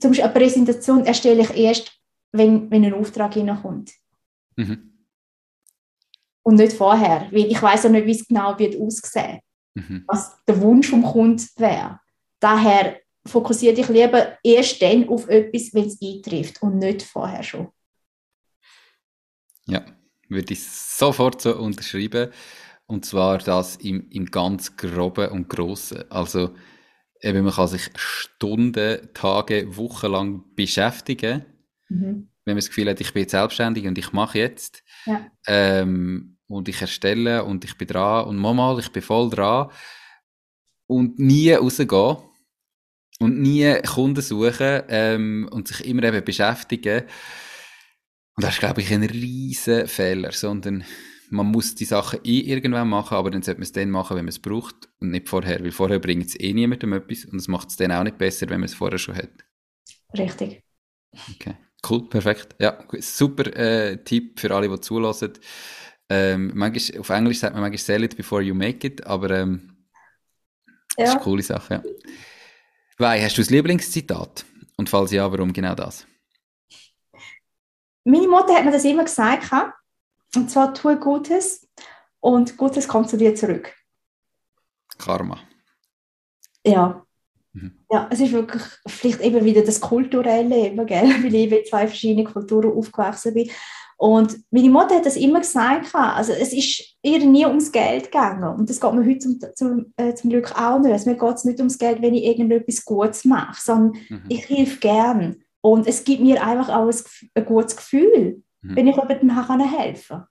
zum Beispiel eine Präsentation erstelle ich erst, wenn, wenn ein Auftrag hineinkommt. Mhm. Und nicht vorher, weil ich weiß auch nicht, wie es genau wird aussehen, mhm. was der Wunsch vom Kunden wäre. Daher fokussiere dich lieber erst dann auf etwas, wenn es eintrifft und nicht vorher schon. Ja, würde ich sofort so unterschreiben. Und zwar das im, im ganz Groben und Grossen. Also, eben, man kann sich Stunden, Tage, Wochen lang beschäftigen, mhm. wenn man das Gefühl hat, ich bin jetzt selbstständig und ich mache jetzt. Ja. Ähm, und ich erstelle und ich bin dran und mal, ich bin voll dran. Und nie rausgehen und nie Kunden suchen ähm, und sich immer eben beschäftigen. Und das ist, glaube ich, ein riesen Fehler, sondern man muss die Sachen eh irgendwann machen, aber dann sollte man es dann machen, wenn man es braucht und nicht vorher, weil vorher bringt es eh niemandem etwas und es macht es dann auch nicht besser, wenn man es vorher schon hat. Richtig. Okay, cool, perfekt. Ja, super äh, Tipp für alle, die zulassen. Ähm, manchmal, auf Englisch sagt man manchmal sell it before you make it, aber ähm. Das ist eine coole Sache. Ja. Wei, hast du das Lieblingszitat? Und falls ja, warum genau das? Meine Mutter hat mir das immer gesagt, und zwar tue Gutes und Gutes kommt zu dir zurück. Karma. Ja. Mhm. Ja, es ist wirklich vielleicht eben wieder das kulturelle, eben, gell? weil ich in zwei verschiedenen Kulturen aufgewachsen bin. Und meine Mutter hat das immer gesagt, also es ist ihr nie ums Geld gegangen. Und das geht mir heute zum, zum, äh, zum Glück auch nicht. Also mir geht es nicht ums Geld, wenn ich irgendetwas Gutes mache, sondern mhm. ich helfe gern. Und es gibt mir einfach auch ein, ein gutes Gefühl, mhm. wenn ich jemandem helfen kann.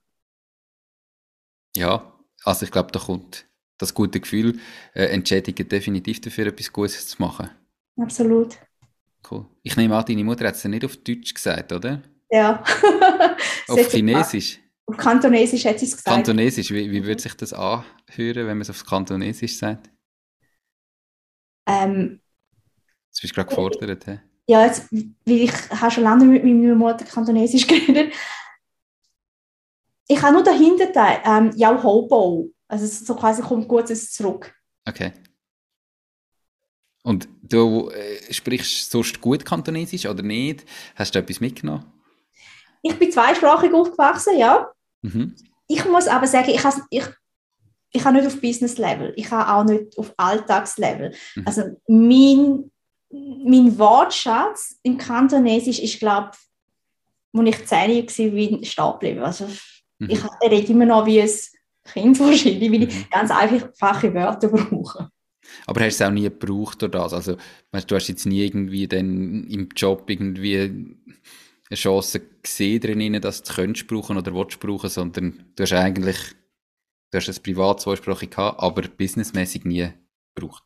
Ja, also ich glaube, da kommt das gute Gefühl äh, entschädigt definitiv dafür, etwas Gutes zu machen. Absolut. Cool. Ich nehme an, deine Mutter hat es ja nicht auf Deutsch gesagt, oder? Ja. auf Chinesisch? Auf Kantonesisch hat sie es gesagt. Kantonesisch, wie, wie würde sich das anhören, wenn man es auf Kantonesisch sagt? Ähm, Jetzt bist du gerade gefordert. He? Ja, jetzt, weil ich habe schon lange mit meiner Mutter Kantonesisch geredet. Ich habe nur dahinter ähm, ja Hobo. Also so quasi kommt Gutes zurück. Okay. Und du äh, sprichst sonst gut Kantonesisch oder nicht? Hast du etwas mitgenommen? Ich bin zweisprachig aufgewachsen, ja. Mhm. Ich muss aber sagen, ich habe ich, ich habe nicht auf Business-Level, ich habe auch nicht auf Alltagslevel. Mhm. Also mein, mein Wortschatz im Kantonesisch ist, glaube ich, als ich zehn war, wie stehen geblieben. Also mhm. ich rede immer noch wie ein Kind wahrscheinlich, weil ich mhm. ganz einfache Wörter brauche. Aber hast du es auch nie gebraucht oder das? Also, weißt, du hast jetzt nie irgendwie dann im Job irgendwie eine Chance gesehen drin, dass du könntest brauchen oder willst brauchen, sondern du hast eigentlich, du hast ein privat zweisprachig gehabt, aber businessmäßig nie gebraucht.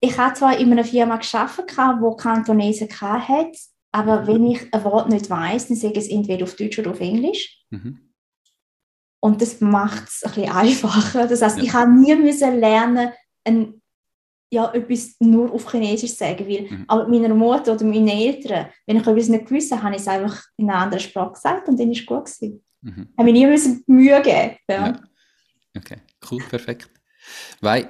Ich habe zwar in einer Firma gearbeitet, wo Kantonesen hat, aber mhm. wenn ich ein Wort nicht weiß, dann sage ich es entweder auf Deutsch oder auf Englisch. Mhm. Und das macht es ein bisschen einfacher. Das heißt, ja. ich habe nie müssen lernen, ein ja, etwas nur auf Chinesisch sagen, weil mhm. aber meiner Mutter oder meinen Eltern, wenn ich etwas nicht gewusst habe, habe ich es einfach in einer anderen Sprache gesagt und dann war es gut. Gewesen. Mhm. Habe mir nie müssen Mühe geben ja. ja. Okay, cool, perfekt. Weil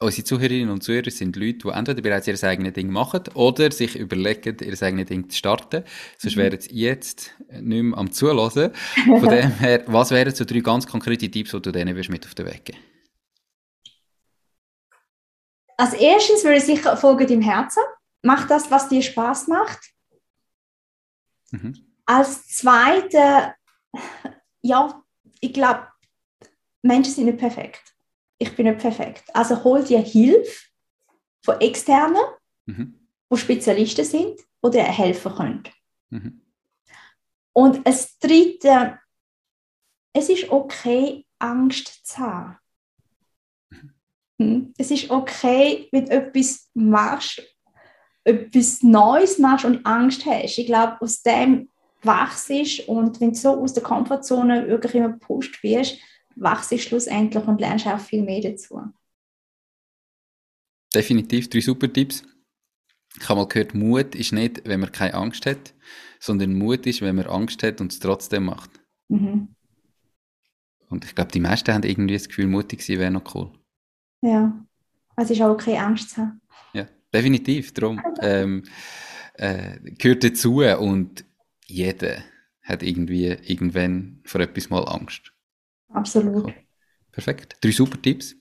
unsere Zuhörerinnen und Zuhörer sind Leute, die entweder bereits ihr eigenes Ding machen oder sich überlegen, ihr eigenes Ding zu starten. Sonst mhm. wären sie jetzt nicht mehr am Zulassen. Von dem her, was wären so drei ganz konkrete Tipps, die du denen mit auf den Weg geben als erstes würde ich sicher folgen dem Herzen. Mach das, was dir Spaß macht. Mhm. Als zweite, ja, ich glaube, Menschen sind nicht perfekt. Ich bin nicht perfekt. Also hol dir Hilfe von Externen, mhm. wo Spezialisten sind, die dir helfen können. Mhm. Und als dritte, es ist okay, Angst zu haben. Hm? Es ist okay, wenn du etwas machst, etwas Neues machst und Angst hast. Ich glaube, aus dem wachst und wenn du so aus der Komfortzone wirklich immer gepusht wirst, wachst du schlussendlich und lernst auch viel mehr dazu. Definitiv drei super Tipps. Ich habe mal gehört, Mut ist nicht, wenn man keine Angst hat, sondern Mut ist, wenn man Angst hat und es trotzdem macht. Mhm. Und ich glaube, die meisten haben irgendwie das Gefühl, mutig sein wäre noch cool. Ja, also es ist auch okay, Angst zu haben. Ja, definitiv. Darum ähm, äh, gehört dazu und jeder hat irgendwie irgendwann vor etwas mal Angst. Absolut. Cool. Perfekt. Drei super Tipps.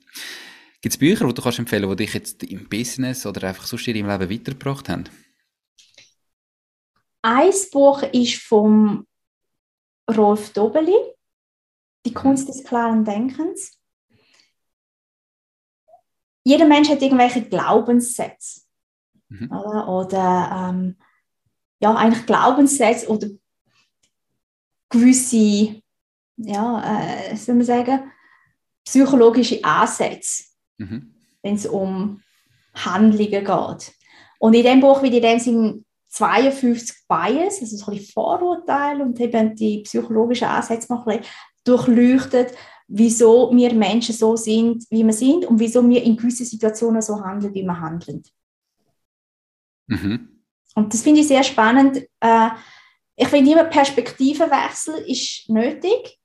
Gibt es Bücher, die du kannst empfehlen kannst, die dich jetzt im Business oder einfach sonst in deinem Leben weitergebracht haben? Ein Buch ist vom Rolf Dobeli, Die Kunst des klaren Denkens. Jeder Mensch hat irgendwelche Glaubenssätze. Mhm. Oder, oder ähm, ja, eigentlich Glaubenssätze oder gewisse, ja, äh, soll man sagen, psychologische Ansätze mhm. wenn es um Handlungen geht. Und in dem Buch wird in dem Sinne 52 Bias, also so ein Vorurteile und eben die psychologischen Ansätze noch ein durchleuchtet, wieso wir Menschen so sind, wie wir sind und wieso wir in gewissen Situationen so handeln, wie wir handeln. Mhm. Und das finde ich sehr spannend. Äh, ich finde immer, Perspektivenwechsel ist nötig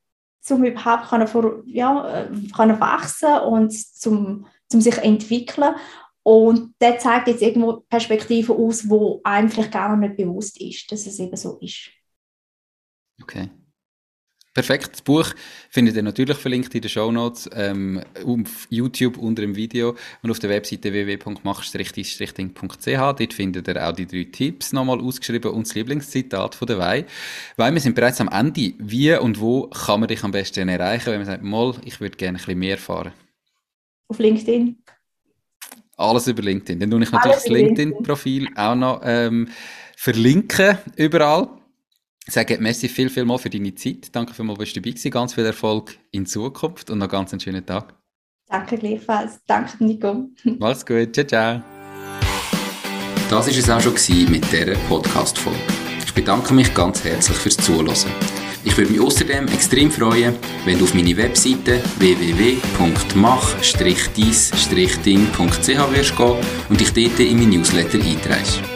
um überhaupt können ja, äh, können wachsen und zum, zum sich entwickeln. Und der zeigt jetzt irgendwo Perspektiven aus, wo einem vielleicht gar nicht bewusst ist, dass es eben so ist. Okay. Perfekt. Das Buch findet ihr natürlich verlinkt in den Show Notes, ähm, auf YouTube unter dem Video und auf der Webseite www.mach-ding.ch. Dort findet ihr auch die drei Tipps nochmal ausgeschrieben und das Lieblingszitat von der Wei. Weil wir sind bereits am Ende. Wie und wo kann man dich am besten erreichen, wenn man sagt, mal, ich würde gerne ein bisschen mehr erfahren? Auf LinkedIn. Alles über LinkedIn. Dann tue ich natürlich Alles das LinkedIn-Profil auch noch ähm, verlinken überall sage merci viel, viel mal für deine Zeit. Danke vielmals, dass du dabei warst. Ganz viel Erfolg in Zukunft und noch ganz einen schönen Tag. Danke gleichfalls. Danke, Nico. Mach's gut. Ciao, ciao. Das war es auch schon mit dieser Podcast-Folge. Ich bedanke mich ganz herzlich fürs Zuhören. Ich würde mich außerdem extrem freuen, wenn du auf meine Webseite www.mach-dies-ding.ch wirst gehen und dich dort in mein Newsletter einträgst.